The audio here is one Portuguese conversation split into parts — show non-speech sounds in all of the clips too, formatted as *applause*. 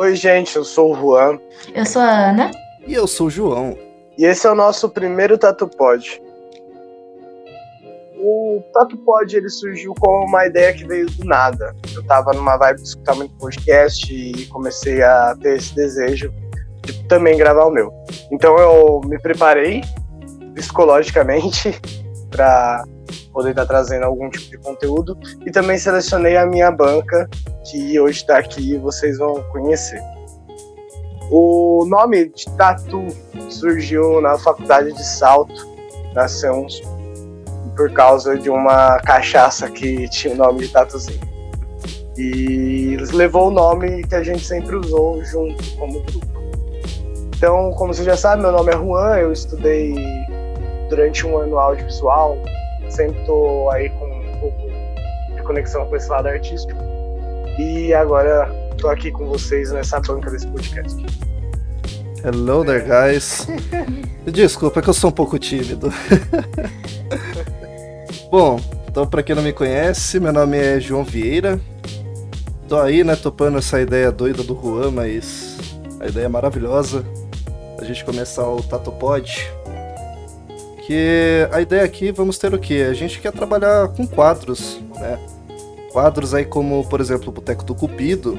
Oi, gente, eu sou o Juan. Eu sou a Ana. E eu sou o João. E esse é o nosso primeiro Tatu Pod. O Tatu Pod ele surgiu como uma ideia que veio do nada. Eu tava numa vibe de escutar muito podcast e comecei a ter esse desejo de também gravar o meu. Então eu me preparei psicologicamente *laughs* para poder estar tá trazendo algum tipo de conteúdo e também selecionei a minha banca que hoje está aqui e vocês vão conhecer. O nome de Tatu surgiu na faculdade de Salto, na Seuns, por causa de uma cachaça que tinha o nome de Tatuzinho. E levou o nome que a gente sempre usou junto como grupo. Então, como você já sabe, meu nome é Juan, eu estudei durante um ano audiovisual, sempre tô aí com um pouco de conexão com esse lado artístico. E agora tô aqui com vocês nessa banca desse podcast. Hello there, guys. *laughs* Desculpa, é que eu sou um pouco tímido. *laughs* Bom, então para quem não me conhece, meu nome é João Vieira. Tô aí, né, topando essa ideia doida do Juan, mas a ideia é maravilhosa. A gente começar o Tatopod. Que a ideia aqui, vamos ter o quê? A gente quer trabalhar com quadros, né? Quadros aí como, por exemplo, o Boteco do Cupido,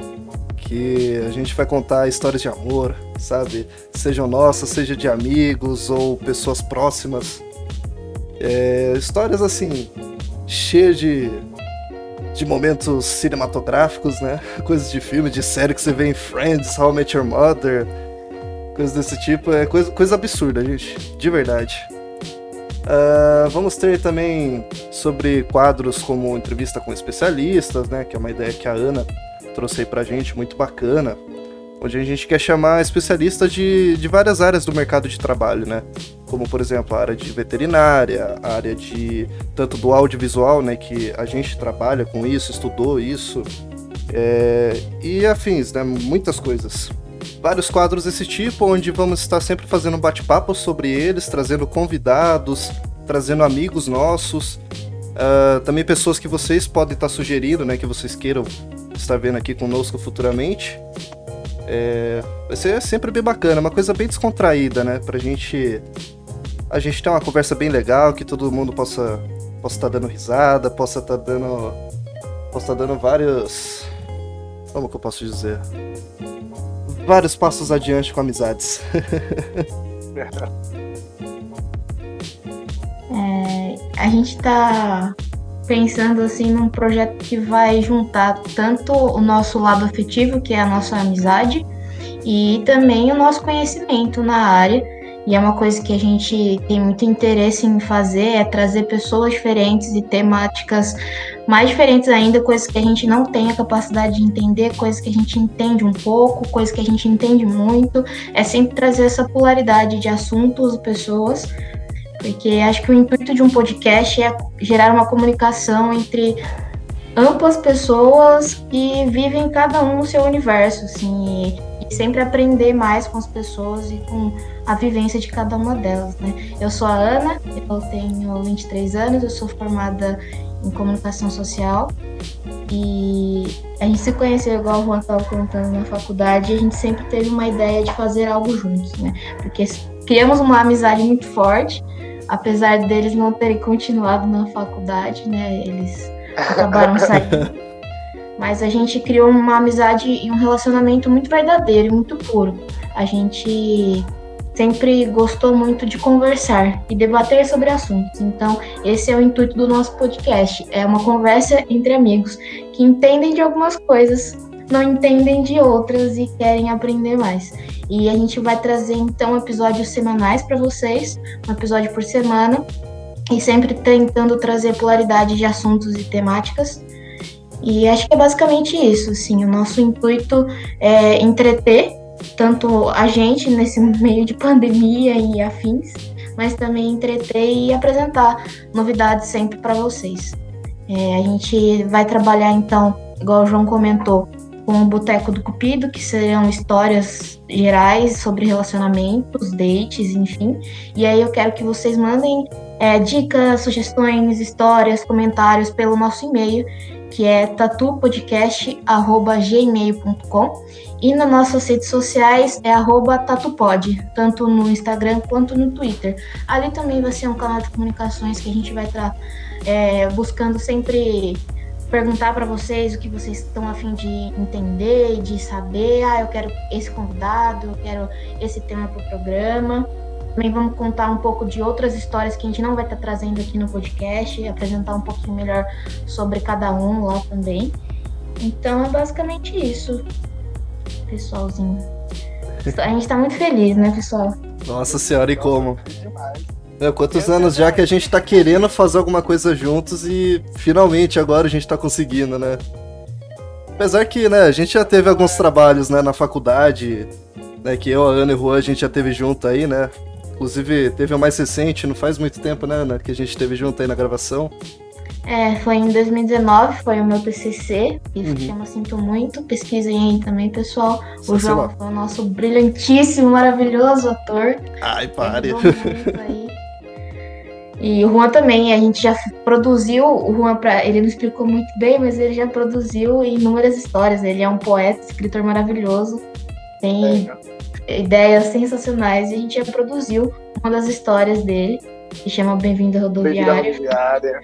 que a gente vai contar histórias de amor, sabe? Sejam nossas, seja de amigos ou pessoas próximas. É, histórias assim, cheias de, de momentos cinematográficos, né? *laughs* Coisas de filme, de série que você vê em Friends, How I Met Your Mother, coisas desse tipo. É coisa, coisa absurda, gente, de verdade. Uh, vamos ter também sobre quadros como entrevista com especialistas, né? Que é uma ideia que a Ana trouxe aí pra gente, muito bacana. Onde a gente quer chamar especialistas de, de várias áreas do mercado de trabalho, né? Como, por exemplo, a área de veterinária, a área de tanto do audiovisual, né? Que a gente trabalha com isso, estudou isso, é, e afins, né? Muitas coisas vários quadros desse tipo, onde vamos estar sempre fazendo bate-papo sobre eles, trazendo convidados, trazendo amigos nossos, uh, também pessoas que vocês podem estar sugerindo, né, que vocês queiram estar vendo aqui conosco futuramente. É, vai ser sempre bem bacana, uma coisa bem descontraída, né, pra gente a gente ter uma conversa bem legal, que todo mundo possa possa estar dando risada, possa estar dando possa estar dando vários como que eu posso dizer? vários passos adiante com amizades. *laughs* é, a gente tá pensando assim num projeto que vai juntar tanto o nosso lado afetivo, que é a nossa amizade, e também o nosso conhecimento na área e é uma coisa que a gente tem muito interesse em fazer, é trazer pessoas diferentes e temáticas mais diferentes ainda, coisas que a gente não tem a capacidade de entender, coisas que a gente entende um pouco, coisas que a gente entende muito. É sempre trazer essa polaridade de assuntos e pessoas, porque acho que o intuito de um podcast é gerar uma comunicação entre amplas pessoas que vivem cada um no seu universo, assim, sempre aprender mais com as pessoas e com a vivência de cada uma delas, né? Eu sou a Ana, eu tenho 23 anos, eu sou formada em comunicação social e a gente se conheceu, igual o Juan estava contando, na faculdade e a gente sempre teve uma ideia de fazer algo juntos, né? Porque criamos uma amizade muito forte, apesar deles não terem continuado na faculdade, né? Eles *laughs* acabaram saindo. Mas a gente criou uma amizade e um relacionamento muito verdadeiro e muito puro. A gente sempre gostou muito de conversar e debater sobre assuntos. Então, esse é o intuito do nosso podcast. É uma conversa entre amigos que entendem de algumas coisas, não entendem de outras e querem aprender mais. E a gente vai trazer então episódios semanais para vocês, um episódio por semana, e sempre tentando trazer polaridade de assuntos e temáticas. E acho que é basicamente isso, assim, o nosso intuito é entreter tanto a gente nesse *laughs* meio de pandemia e afins, mas também entreter e apresentar novidades sempre para vocês. É, a gente vai trabalhar então, igual o João comentou, com o Boteco do Cupido, que serão histórias gerais sobre relacionamentos, dates, enfim. E aí eu quero que vocês mandem é, dicas, sugestões, histórias, comentários pelo nosso e-mail, que é tatupodcast.gmail.com e nas nossas redes sociais é arroba tatupod, tanto no Instagram quanto no Twitter. Ali também vai ser um canal de comunicações que a gente vai estar é, buscando sempre perguntar para vocês o que vocês estão a fim de entender, de saber. Ah, eu quero esse convidado, eu quero esse tema para o programa. Também vamos contar um pouco de outras histórias que a gente não vai estar tá trazendo aqui no podcast, apresentar um pouquinho melhor sobre cada um lá também. Então é basicamente isso, pessoalzinho. A gente está muito feliz, né, pessoal? Nossa senhora, e como? É, quantos anos já que a gente tá querendo fazer alguma coisa juntos e finalmente agora a gente tá conseguindo, né? Apesar que, né, a gente já teve alguns trabalhos, né, na faculdade, né, que eu, a Ana e o Juan, a gente já teve junto aí, né? Inclusive, teve o mais recente, não faz muito tempo, né, Ana, que a gente teve junto aí na gravação. É, foi em 2019, foi o meu TCC, que uhum. chama Sinto Muito. Pesquisem aí também, pessoal. O João foi o nosso brilhantíssimo, maravilhoso ator. Ai, pare. E o Juan também, a gente já produziu, o Juan, pra, ele não explicou muito bem, mas ele já produziu inúmeras histórias. Ele é um poeta, escritor maravilhoso, tem é. Ideias sensacionais e a gente já produziu uma das histórias dele, que chama Bem-vindo à Rodoviária. Bem rodoviária.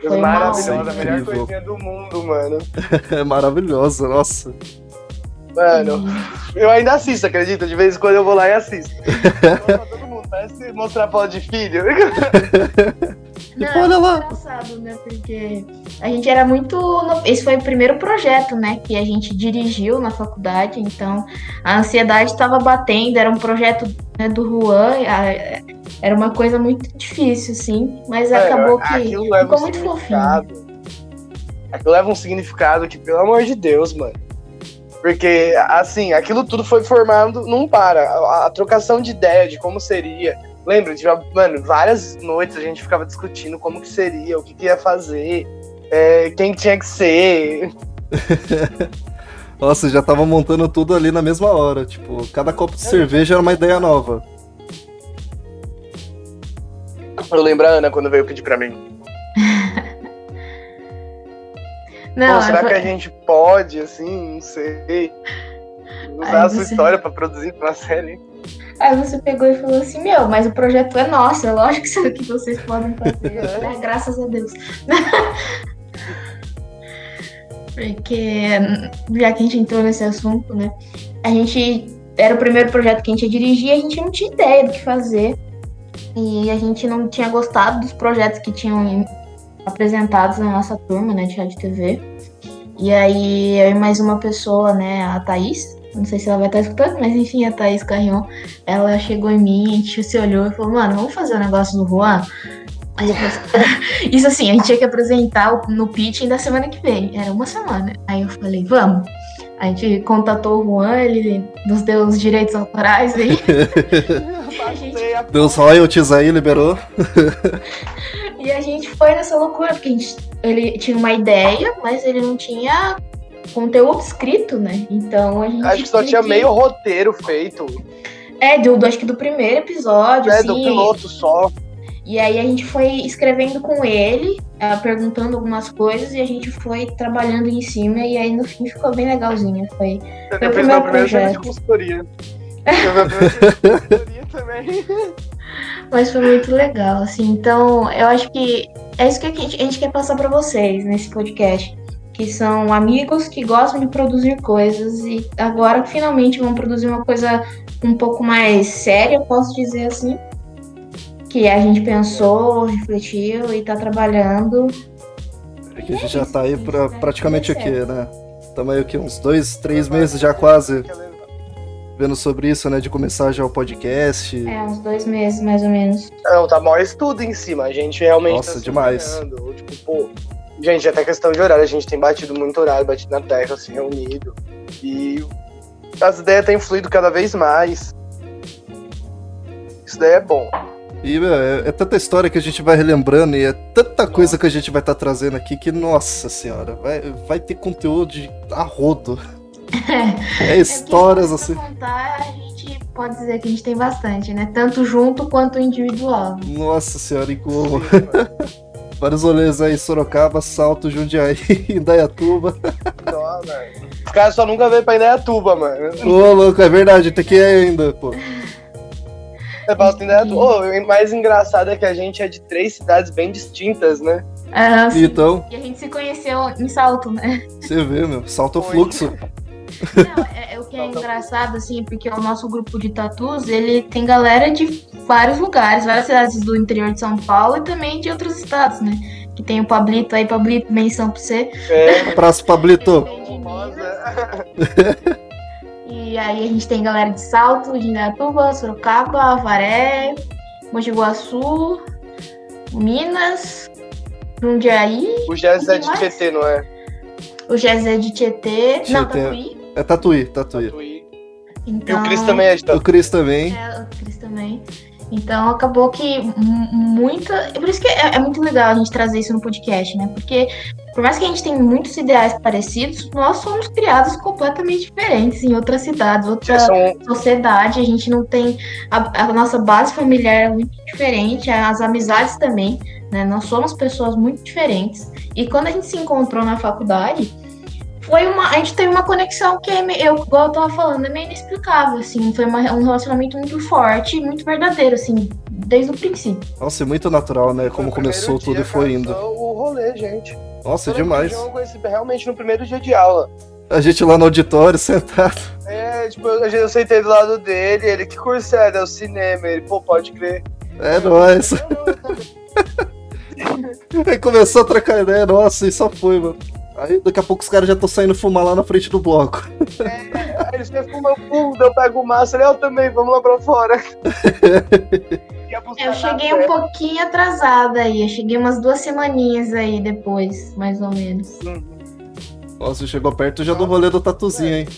Foi maravilhosa, a melhor coisinha do mundo, mano. *laughs* é maravilhosa, nossa. Mano, eu ainda assisto, acredita? De vez em quando eu vou lá e assisto. *laughs* todo mundo, parece mostrar foto de filho. *laughs* Não, olha lá. É engraçado, né? Porque a gente era muito. Esse foi o primeiro projeto, né? Que a gente dirigiu na faculdade, então a ansiedade estava batendo, era um projeto né, do Juan, era uma coisa muito difícil, assim, mas é, acabou que ficou um muito fofinho. Aquilo leva um significado que, pelo amor de Deus, mano. Porque, assim, aquilo tudo foi formado num para. A, a trocação de ideia de como seria. Lembra? De, mano, várias noites a gente ficava discutindo como que seria, o que, que ia fazer, é, quem tinha que ser. *laughs* Nossa, já tava montando tudo ali na mesma hora. Tipo, cada copo de é. cerveja era uma ideia nova. Eu lembro a Ana quando veio pedir pra mim. *laughs* Não, Pô, será que a gente pode, assim, não sei, *laughs* usar a sua você... história para produzir uma série? Aí você pegou e falou assim, meu, mas o projeto é nosso, é lógico que sabe *laughs* que vocês podem fazer, *laughs* né? Graças a Deus. *laughs* Porque, já que a gente entrou nesse assunto, né? A gente era o primeiro projeto que a gente ia dirigir e a gente não tinha ideia do que fazer. E a gente não tinha gostado dos projetos que tinham apresentados na nossa turma, né, de rádio TV. E aí eu e mais uma pessoa, né, a Thaís, não sei se ela vai estar escutando, mas enfim, a Thaís Carrion, ela chegou em mim, a gente se olhou e falou, mano, vamos fazer o um negócio do Juan? *laughs* Isso assim, a gente tinha que apresentar no pitching da semana que vem, era uma semana. Aí eu falei, vamos. A gente contatou o Juan, ele nos deu os direitos autorais aí. *laughs* gente... Deu os royalties aí, liberou. *laughs* E a gente foi nessa loucura, porque gente, ele tinha uma ideia, mas ele não tinha conteúdo escrito, né? Então a gente. Acho que só tinha que... meio roteiro feito. É, do, do, acho que do primeiro episódio. É, assim, do piloto só. E aí a gente foi escrevendo com ele, uh, perguntando algumas coisas, e a gente foi trabalhando em cima, e aí no fim ficou bem legalzinho. Foi, foi o primeiro projeto. *laughs* De consultoria. Eu consultoria também. Mas foi muito legal, assim. Então, eu acho que é isso que a gente, a gente quer passar para vocês nesse podcast. Que são amigos que gostam de produzir coisas e agora finalmente vão produzir uma coisa um pouco mais séria, posso dizer assim. Que a gente pensou, refletiu e tá trabalhando. É que a gente já tá aí pra praticamente o quê, né? Estamos aí o quê? Uns dois, três meses já quase vendo sobre isso, né? De começar já o podcast. É, uns dois meses mais ou menos. Não, tá maior estudo em cima. A gente realmente. Nossa, tá demais. Tipo, pô. Gente, até questão de horário, a gente tem batido muito horário, batido na terra, assim, reunido. E as ideias têm fluído cada vez mais. Isso daí é bom. E é, é, tanta história que a gente vai relembrando e é tanta coisa que a gente vai estar tá trazendo aqui que, nossa senhora, vai, vai ter conteúdo de a rodo. *laughs* É, histórias é assim. Contar, a gente pode dizer que a gente tem bastante, né? Tanto junto quanto individual. Nossa senhora, e como? Vários rolês aí, Sorocaba, Salto, Jundiaí, *laughs* Indaiatuba. Nossa. Os caras só nunca veio pra Indaiatuba, mano. Ô, louco, é verdade, tem que ir ainda, pô. Eu falo assim, Indaiatuba. Ô, o mais engraçado é que a gente é de três cidades bem distintas, né? Ah, sim. Então, E a gente se conheceu em salto, né? você vê, meu, salto Foi. fluxo. Não, é, é o que é engraçado, assim, porque o nosso grupo de tatus, ele tem galera de vários lugares, várias cidades do interior de São Paulo e também de outros estados, né? Que tem o Pablito aí, Pablito, menção pra você. É. Abraço, Pablito. De Minas. Rosa. E aí a gente tem galera de Salto, de Indaiatuba, Sorocaba, Avaré, Mogi Guaçu, Minas, Jundiaí, O Jazz é de Mais? Tietê, não é? o Gezé de Tietê, não, Tietê. Tatuí. É Tatuí, Tatuí. Tatuí. E Então, o Cris também é de O Tatuí. Cris também. É, o Cris também. Então acabou que muita. Por isso que é, é muito legal a gente trazer isso no podcast, né? Porque por mais que a gente tenha muitos ideais parecidos, nós somos criados completamente diferentes em outras cidades, outra são sociedade. A gente não tem. A, a nossa base familiar é muito diferente, as amizades também, né? Nós somos pessoas muito diferentes. E quando a gente se encontrou na faculdade. Foi uma, a gente teve uma conexão que, é eu, igual eu tava falando, é meio inexplicável, assim. Foi uma- um relacionamento muito forte, muito verdadeiro, assim, desde o princípio. Nossa, é muito natural, né? Como começou dia, tudo e cara, foi indo. O rolê, gente. Nossa, é demais. Eu conheci realmente no primeiro dia de aula. A gente lá no auditório, *laughs* sentado. É, tipo, eu, eu sentei do lado dele, ele, que curso é? É o cinema. Ele, pô, pode crer. É nóis. *laughs* Aí começou a trocar ideia, nossa, e só foi, mano. Aí daqui a pouco os caras já estão saindo fumar lá na frente do bloco. Aí eles me fumam fundo, eu pego o massa, eu também, vamos lá pra fora. *laughs* Eu na cheguei um pouquinho atrasada aí, eu cheguei umas duas semaninhas aí depois, mais ou menos. Nossa, chegou perto já do rolê do tatuzinho, hein?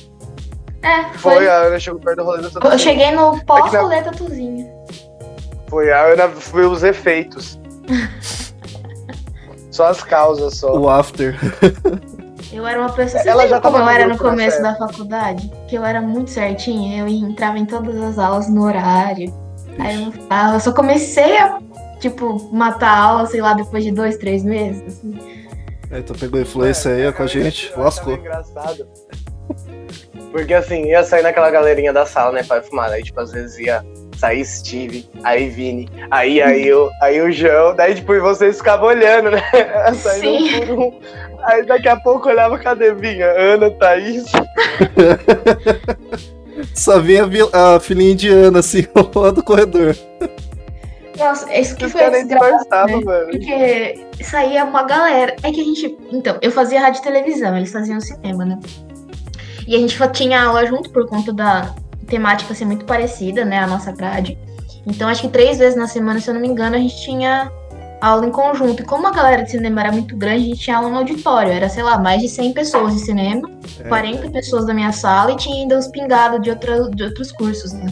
É, Foi, foi. a Ana chegou perto do rolê do Eu tatuzinho. cheguei no É que pós-rolê tatuzinho. Foi, a Ana foi os efeitos. *laughs* só as causas, só. O after. Eu era uma pessoa. Você Ela já tava como eu era no começo da faculdade? Que eu era muito certinha, eu entrava em todas as aulas no horário. Aí eu. Eu só comecei a, tipo, matar a aula, sei lá, depois de dois, três meses. assim. Aí tu pegou influência aí ó, com a gente, lascou. engraçado. Porque assim, ia sair naquela galerinha da sala, né, pra fumar. Aí, tipo, às vezes ia sair Steve, aí Vini, aí, aí eu, aí o João, daí, tipo, vocês ficavam olhando, né? *laughs* Saindo Sim. um por um. Aí daqui a pouco olhava, cadê Vinha? Ana, Thaís. *laughs* Só vinha a vi- a filhinha indiana, assim, *laughs* lá do corredor. Nossa, isso que Os foi desgraçado, disfarçavam, né? mano. Porque saía uma galera. É que a gente. Então, eu fazia rádio e televisão, eles faziam cinema, né? E a gente tinha aula junto por conta da temática ser muito parecida, né? A nossa grade. Então, acho que três vezes na semana, se eu não me engano, a gente tinha aula em conjunto. E como a galera de cinema era muito grande, a gente tinha aula no auditório. Era, sei lá, mais de 100 pessoas de cinema, É. 40 pessoas da minha sala e tinha ainda os pingados de, outra, de outros cursos, né?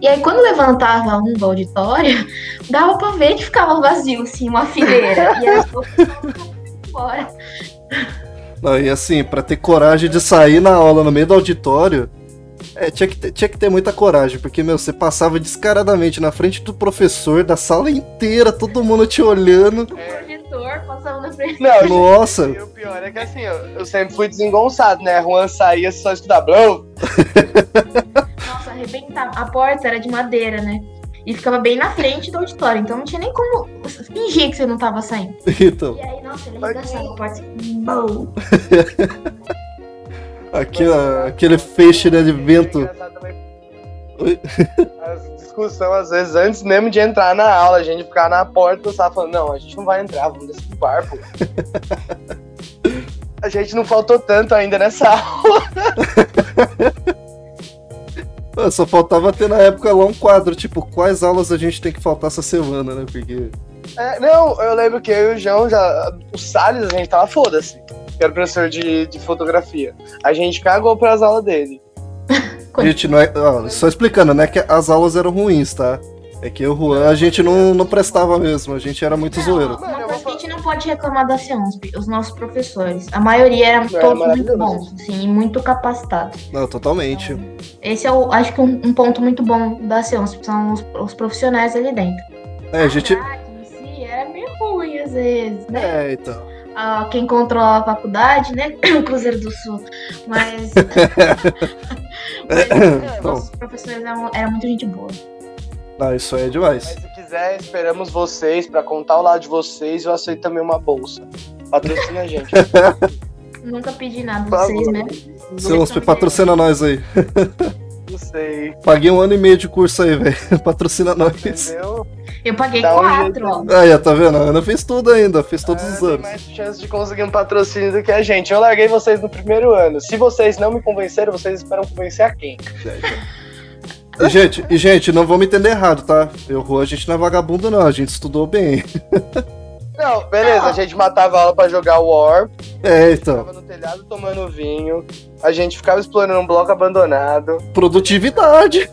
E aí, quando levantava um do auditório, *laughs* dava pra ver que ficava vazio, assim, uma fileira. e as *laughs* embora. Não, e assim, pra ter coragem de sair na aula no meio do auditório, é, tinha que, ter, tinha que ter muita coragem, porque, meu, você passava descaradamente na frente do professor, da sala inteira, todo mundo te olhando. O projetor passava na frente. Não, Nossa. e o pior é que assim, eu, eu sempre fui desengonçado, né? Juan saía só escutar blum. Nossa, arrebentava. A porta era de madeira, né? E ficava bem na frente do auditório. Então não tinha nem como fingir que você não tava saindo. *laughs* Então, E aí, nossa, ele arregaçava a porta assim. *laughs* ó, aquele feixe né, de vento. *laughs* As discussões, às vezes, antes mesmo de entrar na aula, a gente ficava na porta e estava falando, não, a gente não vai entrar, vamos descer pro bar, pô. *laughs* a gente não faltou tanto ainda nessa *laughs* aula. Só faltava ter na época lá um quadro, tipo, quais aulas a gente tem que faltar essa semana, né? Porque. É, não, eu lembro que eu e o João já. O Salles, a gente tava foda-se. Que era professor de, de fotografia. A gente cagou pras aulas dele. *laughs* Gente, não é. ó, só explicando, não é que as aulas eram ruins, tá? É que o Juan a gente não, não prestava mesmo, a gente era muito zoeiro. Não, que a gente não pode reclamar da CEUNSP, os nossos professores. A maioria eram É, todos muito maravilhoso. bons, assim, e muito capacitados. Não, totalmente. Esse é, o, acho que, um, um ponto muito bom da CEUNSP, são os, os profissionais ali dentro. É, a gente. grade em si era meio ruim, várias vezes, né? É, então. Ah, quem controla a faculdade, né? *clears throat* O Cruzeiro do Sul. Mas. *laughs* Mas Então. os professores eram, eram muito gente boa. Não, isso aí é demais. Mas se quiser, esperamos vocês pra contar o lado de vocês. Eu aceito também uma bolsa. Patrocina a gente. *laughs* Nunca pedi nada de vocês, né? Celso, patrocina nós aí. Não sei. Paguei um ano e meio de curso aí, velho. *laughs* Patrocina nós. Entendeu? Eu paguei Dá um quatro, ó. Aí, tá vendo? A Ana fez tudo ainda, fez todos Ah, os tem anos. mais chance de conseguir um patrocínio do que a gente. Eu larguei vocês no primeiro ano. Se vocês não me convenceram, vocês esperam convencer a quem? E, gente, e, gente, não vamos entender errado, tá? Eu, a gente não é vagabundo, não. A gente estudou bem. Não, beleza, a gente matava aula pra jogar War, É, então. ficava no telhado tomando vinho, a gente ficava explorando um bloco abandonado. Produtividade.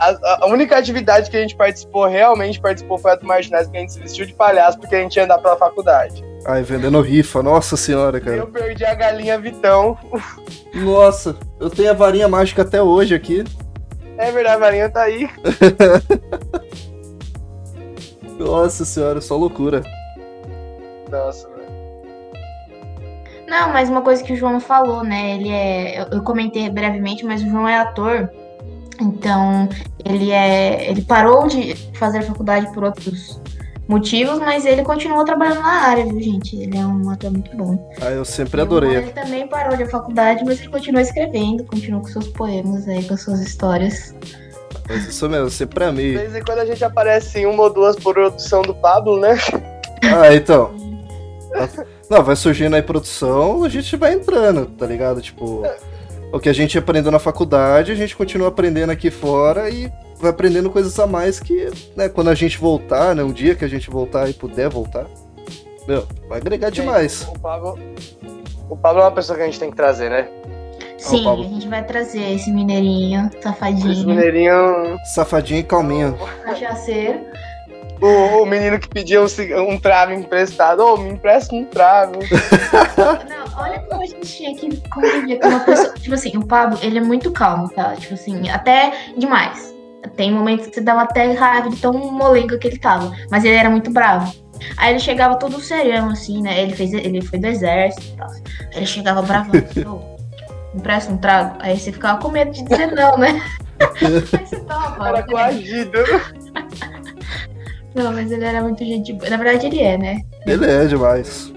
A, a- única atividade que a gente participou, realmente participou, foi a do Marginais, que a gente se vestiu de palhaço porque a gente ia andar pela faculdade. Ai, vendendo rifa. Nossa senhora, cara. eu perdi a galinha Vitão. Nossa, eu tenho a varinha mágica até hoje aqui. É verdade, a varinha tá aí. *laughs* Nossa senhora, só loucura. Nossa, velho. Não, mas uma coisa que o João falou, né? Ele é. Eu comentei brevemente, mas o João é ator. Então, ele é. Ele parou de fazer a faculdade por outros motivos, mas ele continuou trabalhando na área, viu, gente? Ele é um ator muito bom. Ah, eu sempre E adorei. Ele também parou de faculdade, mas ele continua escrevendo, continua com seus poemas aí, com suas histórias. Mas isso mesmo, sempre De amei. vez em quando a gente aparece em uma ou duas produção do Pablo, né? Ah, então. Não, vai surgindo aí produção, a gente vai entrando, tá ligado? Tipo, o que a gente aprendeu na faculdade, a gente continua aprendendo aqui fora e vai aprendendo coisas a mais que, né, quando a gente voltar, né, um dia que a gente voltar e puder voltar, meu, vai agregar demais. O Pablo, o Pablo é uma pessoa que a gente tem que trazer, né? Sim, a gente vai trazer esse mineirinho, Esse safadinho, mineirinho. Safadinho e calminho. cachaceiro. O, o menino que pedia um, um trago emprestado. Ô, me empresta um trago. *laughs* Não, olha como a gente tinha que conviver com uma pessoa. Tipo assim, o Pablo, ele é muito calmo, tá? Tipo assim, até demais. Tem momentos que você dava até raiva de tão molenga que ele tava. Mas ele era muito bravo. Aí ele chegava todo serião, assim, né? Ele, fez, ele foi do exército e tal. Aí ele chegava bravão, *laughs* ô, me empresta um trago. Aí você ficava com medo de dizer não, né? *laughs* Aí você toma. Era coagido. Não, mas ele era muito gente boa. Na verdade, ele é, né? Ele é demais.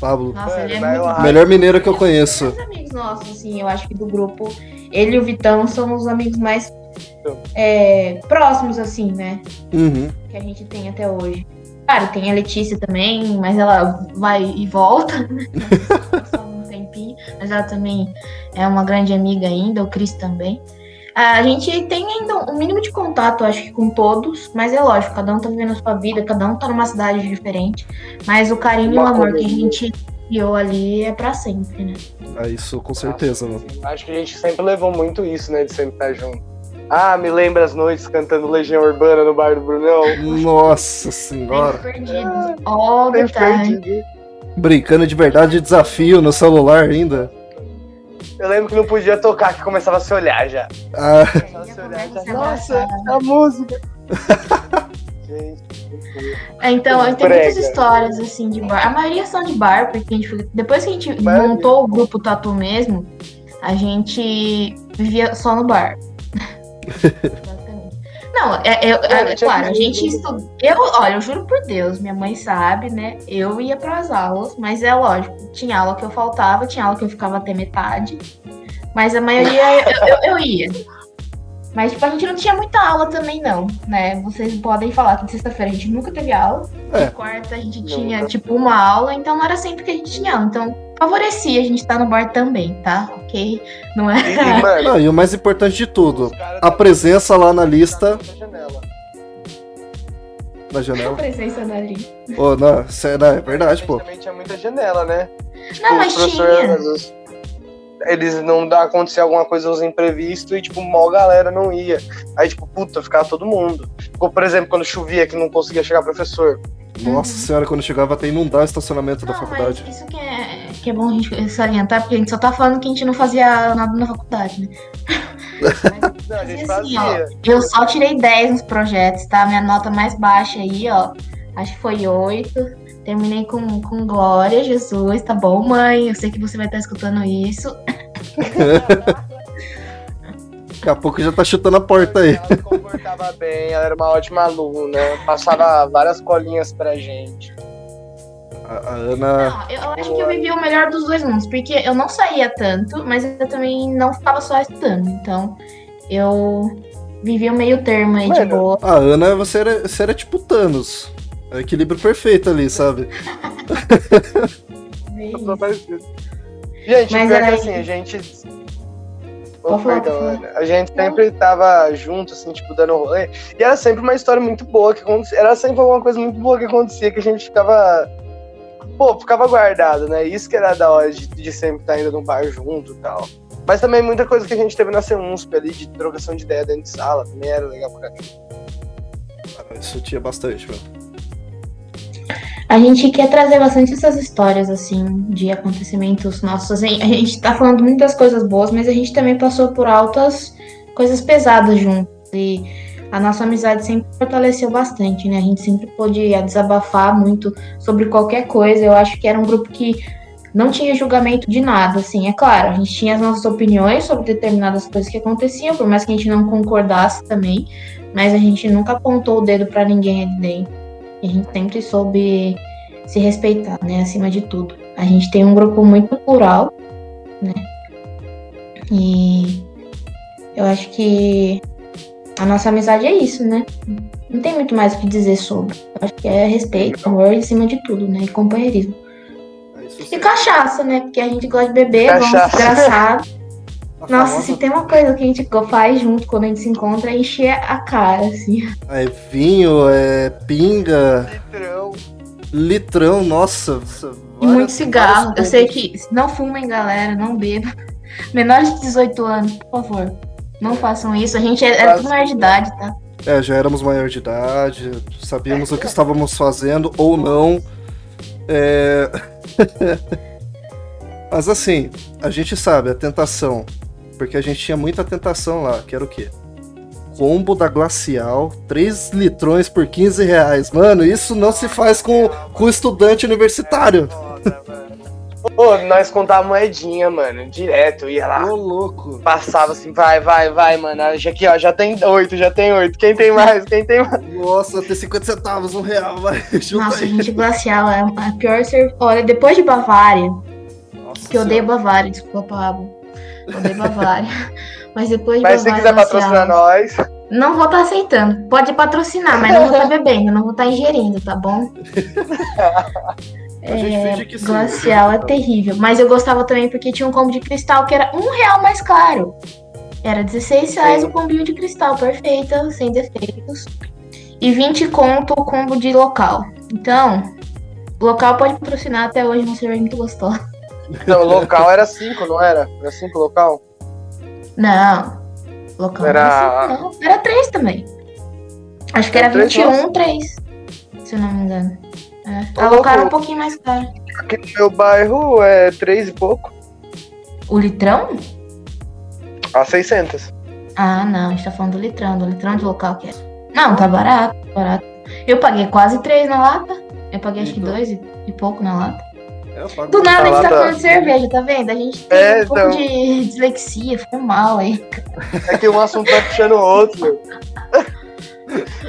Pablo. Nossa, ele é vai muito. Melhor mineiro que eu conheço. Os amigos nossos, assim, eu acho que do grupo, ele e o Vitão são os amigos mais é, próximos, assim, né? Uhum. Que a gente tem até hoje. Claro, tem a Letícia também, mas ela vai e volta, né? *laughs* Só um tempinho. Mas ela também é uma grande amiga ainda, o Cris também. A gente tem ainda um mínimo de contato, acho que com todos, mas é lógico, cada um tá vivendo a sua vida, cada um tá numa cidade diferente. Mas o carinho e o amor que a gente criou ali é pra sempre, né? Ah, isso com certeza, mano. Acho que a gente sempre levou muito isso, né? De sempre estar junto. Ah, me lembra as noites cantando Legião Urbana no bar do Brunão. Nossa senhora. All the Sempre time. perdido. Brincando de verdade de desafio no celular ainda. Eu lembro que não podia tocar, que começava a se olhar já. Ah, Começava a se olhar já. Nossa, a música. Gente, *laughs* É, Então, tem Brega. muitas histórias assim de bar. A maioria são de bar, porque a gente foi- depois que a gente Maioria. montou o grupo Tatu mesmo, a gente vivia só no bar. *laughs* Não, é, é- é- É, claro, a gente estuda. Eu, olha, eu juro por Deus, minha mãe sabe, né? Eu ia para as aulas, mas é lógico, tinha aula que eu faltava, tinha aula que eu ficava até metade, mas a maioria eu, eu- eu ia. Mas, tipo, a gente não tinha muita aula também, não, né? Vocês podem falar que de sexta-feira a gente nunca teve aula. É. De quarta a gente tinha, tipo, uma aula, então não era sempre que a gente tinha aula. Então, favorecia a gente estar no bar também, tá? Ok? Não E, é? e, não, e o mais importante de tudo, a presença lá na lista na janela. da A janela. presença da Adri. Ô, não, é, não, é verdade, pô. Também tinha muita janela, né? Não, mas tinha. Eles não dá acontecer alguma coisa os imprevistos e, tipo, mal galera não ia. Aí, tipo, puta, ficava todo mundo. Ficou, por exemplo, quando chovia que não conseguia chegar professor. Nossa senhora, quando chegava até inundar o estacionamento da Não, faculdade. mas isso que é, que é bom a gente salientar, porque a gente só tá falando que a gente não fazia nada na faculdade, né? *laughs* Não, a gente Mas, assim, ó, fazia. eu só tirei 10 nos projetos, tá? Minha nota mais baixa aí, ó. Acho que foi oito. Terminei com, com glória, Jesus, tá bom, mãe? Eu sei que você vai estar escutando isso. Daqui a pouco já tá chutando a porta aí. Ela se comportava bem, ela era uma ótima aluna, passava várias colinhas pra gente. A, a Ana. Não, eu acho que eu vivi o melhor dos dois mundos, porque eu não saía tanto, mas eu também não ficava só estudando. Então, eu vivi o meio termo aí de Mano, boa. A Ana, você era, você era tipo Thanos. É o equilíbrio perfeito ali, sabe? *laughs* Parecido. Gente, Mas pior era que aí- assim, a gente. Oh, perdão, Ana. A gente sempre tava junto, assim, tipo, dando rolê. E era sempre uma história muito boa que acontecia. Era sempre alguma coisa muito boa que acontecia que a gente ficava. Pô, ficava guardado, né? Isso que era da hora de, de sempre estar indo num bar junto e tal. Mas também muita coisa que a gente teve na CUNSP ali, de trocação de ideia dentro de sala, também era legal pra caramba. Isso tinha bastante, meu. A gente quer trazer bastante essas histórias, assim, de acontecimentos nossos. A gente tá falando muitas coisas boas, mas a gente também passou por altas coisas pesadas juntos. E a nossa amizade sempre fortaleceu bastante, né? A gente sempre pôde desabafar muito sobre qualquer coisa. Eu acho que era um grupo que não tinha julgamento de nada, assim. É claro, a gente tinha as nossas opiniões sobre determinadas coisas que aconteciam, por mais que a gente não concordasse também. Mas a gente nunca apontou o dedo pra ninguém ali dentro. E a gente sempre soube se respeitar, né? Acima de tudo. A gente tem um grupo muito plural, né? E eu acho que a nossa amizade é isso, né? Não tem muito mais o que dizer sobre. Eu acho que é respeito, amor em cima de tudo, né? E companheirismo. É E cachaça, né? Porque a gente gosta de beber, vamos Cachaça. desgraçado. *laughs* A Nossa, famosa- se tem uma coisa que a gente faz junto quando a gente se encontra, é encher a cara, assim. É vinho, é pinga, Litrão. litrão, nossa. E muito cigarro. Eu sei que não fumem, galera, não bebam. Menores de 18 anos, por favor. Não façam isso. A gente é, é tudo maior de idade, tá? É, já éramos maior de idade, sabíamos o que estávamos fazendo ou não. É... *laughs* Mas assim, a gente sabe, a tentação. Porque a gente tinha muita tentação lá, que era o quê? Combo da Glacial, 3 litrões por 15 reais. Mano, isso não se faz com, com estudante universitário. Pô, nós contávamos moedinha, mano, direto, ia lá. Ô, louco. Passava assim, vai, vai, vai, mano. Já aqui, ó, já tem oito, já tem oito. Quem tem mais? Quem tem mais? Nossa, ter 50 centavos, um real, vai. *laughs* Nossa, aí. gente, glacial é a pior cerveja. Olha, depois de Bavária, Nossa que eu odeio. Bavária, desculpa, Pablo. Odeio Bavária. *laughs* Mas depois de Mas se Bavária. quiser glacial, patrocinar nós, Não vou estar aceitando. Pode patrocinar, mas não vou *laughs* estar bebendo, não vou estar ingerindo, tá bom? É, sim. glacial é terrível. Mas eu gostava também porque tinha um combo de cristal que era um real mais caro. Era 16 reais o combinho de cristal, perfeita, sem defeitos. E 20 conto o combo de local. Então, local pode patrocinar até hoje uma cerveja muito gostosa. Não, local era cinco, não era? Era cinco local? Não, local Era- era, não. era 3 também. Acho que Era era três, 21, 3. Se eu não me engano. É. Ô, A local era um pouquinho mais caro. Aqui no meu bairro é três e pouco. O litrão? A 600. Ah, não, a gente tá falando do litrão, do litrão de local que é. Não, tá barato, tá barato. Eu paguei quase 3 na lata. Eu paguei acho que Então. 2 e, e pouco na lata. Do nada a gente tá falando de cerveja, tá vendo? A gente tem É, um pouco então. de dislexia, foi mal aí. É que um assunto tá puxando o outro. *laughs*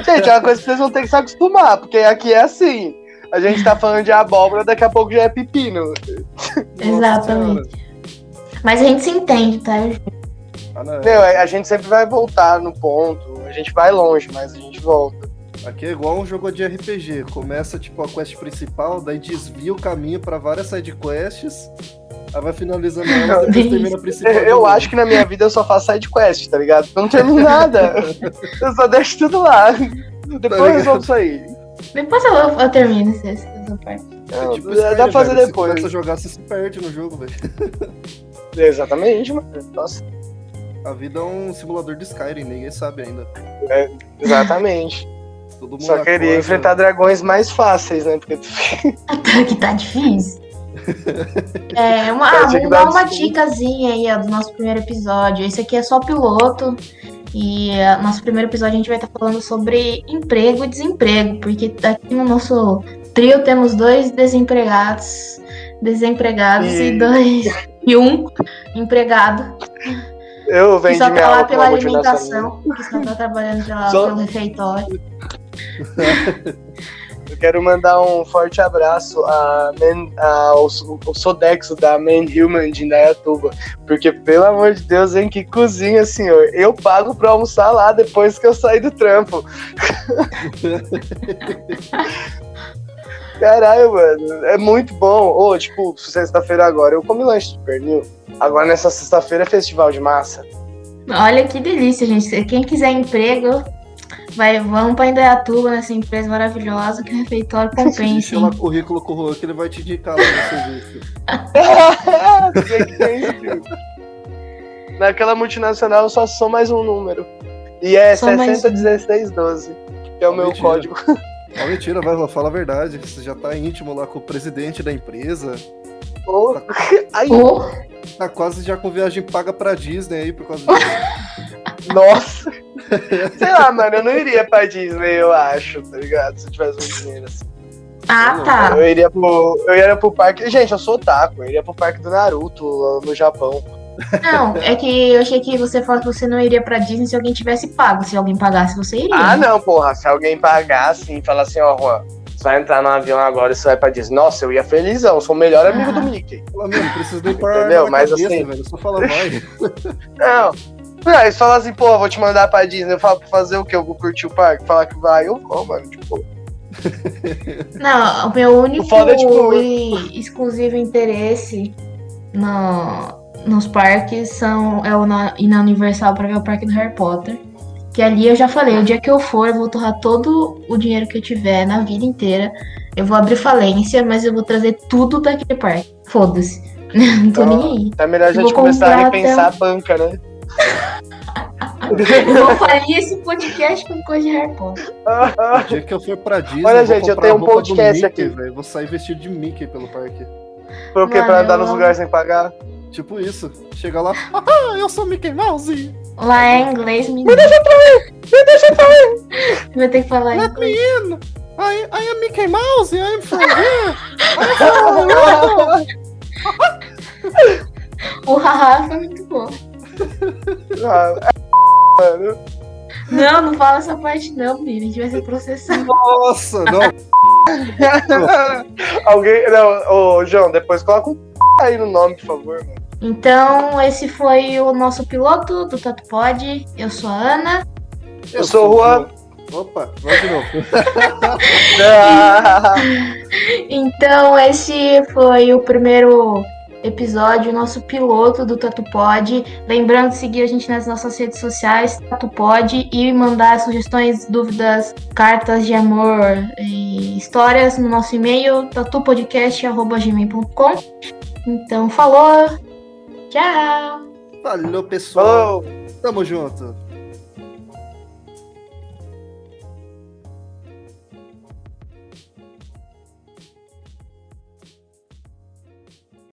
Gente, é uma coisa que vocês vão ter que se acostumar, porque aqui é assim. A gente tá falando de abóbora, daqui a pouco já é pepino. *laughs* Exatamente. Mas a gente se entende, tá? Não, a gente sempre vai voltar no ponto. A gente vai longe, mas a gente volta. Aqui é igual um jogo de RPG. Começa tipo a quest principal, daí desvia o caminho pra várias side quests. Aí vai finalizando ela, *laughs* depois termina a principal. Eu, eu acho que na minha vida eu só faço side quest, tá ligado? Eu não termino nada. *laughs* eu só deixo tudo lá. Depois eu ligado? resolvo isso aí. Depois eu, eu termino essa, parte. É tipo dá pra fazer velho. Você depois. começa a jogar, você se perde no jogo, velho. *laughs* Exatamente, mano. Nossa, A vida é um simulador de Skyrim, ninguém sabe ainda. exatamente. Todo mundo Só queria acorda- enfrentar dragões mais fáceis, né? Porque *laughs* que tá difícil. *laughs* É, uma, ah, vamos dar uma dicasinha aí ó, do nosso primeiro episódio. Esse aqui é só piloto. E uh, nosso primeiro episódio a gente vai estar tá falando sobre emprego e desemprego, porque aqui no nosso trio temos dois desempregados, desempregados e, e dois e um empregado. Eu venho que só tá lá pela alimentação, que só tá trabalhando pela, só... pelo refeitório. Eu quero mandar um forte abraço a, Man, ao, ao Sodexo da Man Human de Indaiatuba. Porque, pelo amor de Deus, hein, que cozinha, senhor. Eu pago pra almoçar lá depois que eu sair do trampo. *laughs* Caralho, mano. É muito bom. Ô, oh, tipo, sexta-feira agora eu comi lanche de pernil. Agora nessa sexta-feira é festival de massa. Olha que delícia, gente. Quem quiser emprego, vai, vamos pra Indaiatuba, nessa empresa maravilhosa, que o refeitório compensa. Chama currículo com o Juan que ele vai te indicar lá no serviço. *laughs* Naquela multinacional eu só sou mais um número. E é 601612, que é o meu mentira. código. Não, mentira, vai, fala a verdade. Você já tá íntimo lá com o presidente da empresa. Oh. Tá, *laughs* oh. tá quase já com viagem paga pra Disney aí por causa *laughs* disso. Nossa! *laughs* Sei lá, mano, eu não iria pra Disney, eu acho, tá ligado? Se eu tivesse um dinheiro assim. Ah, tá. Eu iria pro. Eu iria pro parque. Gente, eu sou otaku, eu iria pro parque do Naruto no Japão. Não, é que eu achei que você falou que você não iria pra Disney se alguém tivesse pago. Se alguém pagasse, você iria. Ah, não, porra. Se alguém pagasse e falar assim, ó, Juan, você vai entrar no avião agora e você vai pra Disney. Nossa, eu ia felizão, eu sou o melhor amigo do Mickey. Pô, não precisa nem parar. Entendeu? Mas cabeça, assim. Velho, só fala vai. *laughs* não. Não, eles falam assim, pô, vou te mandar pra Disney. Eu falo pra fazer o quê? Eu vou curtir o parque? Falar que vai, eu vou, mano. Tipo. *laughs* Não, o meu único o é, tipo... e exclusivo interesse no, nos parques são é o na, ir na Universal pra ver o parque do Harry Potter. Que ali eu já falei, o dia que eu for, eu vou torrar todo o dinheiro que eu tiver na vida inteira. Eu vou abrir falência, mas eu vou trazer tudo daquele parque. Foda-se. *laughs* Não tô então, nem aí. Tá melhor a gente começar a repensar até... a banca, né? Eu vou *laughs* fazer esse podcast com coisa de Harry Potter. O dia que eu for pra Disney. Olha, gente, eu tenho um podcast Mickey, aqui. Véio. Vou sair vestido de Mickey pelo parque. Por quê? Pra andar nos lugares sem pagar? Tipo isso. Chega lá, ah, eu sou Mickey Mouse. Lá é inglês, menino. Me deixa pra mim! Me deixa pra mim! Vai ter que falar Let inglês. me in! I, I am Mickey Mouse, I'm from here! I'm from here! o haha foi muito bom. Ah, é. Não, não fala essa parte não, menino. A gente vai ser processado. Nossa, não. *laughs* Alguém. Não, ô, João, depois coloca um aí no nome, por favor. Mano. Então, esse foi o nosso piloto do Tato Pod. Eu sou a Ana. Eu, Eu sou o Juan. Opa, vai de novo. *laughs* *laughs* então, esse foi o primeiro episódio, nosso piloto do TatuPod. Lembrando de seguir a gente nas nossas redes sociais, TatuPod, e mandar sugestões, dúvidas, cartas de amor e histórias no nosso e-mail, tatupodcast.gmail.com. Então, falou! Tchau! Falou, pessoal! Tamo junto!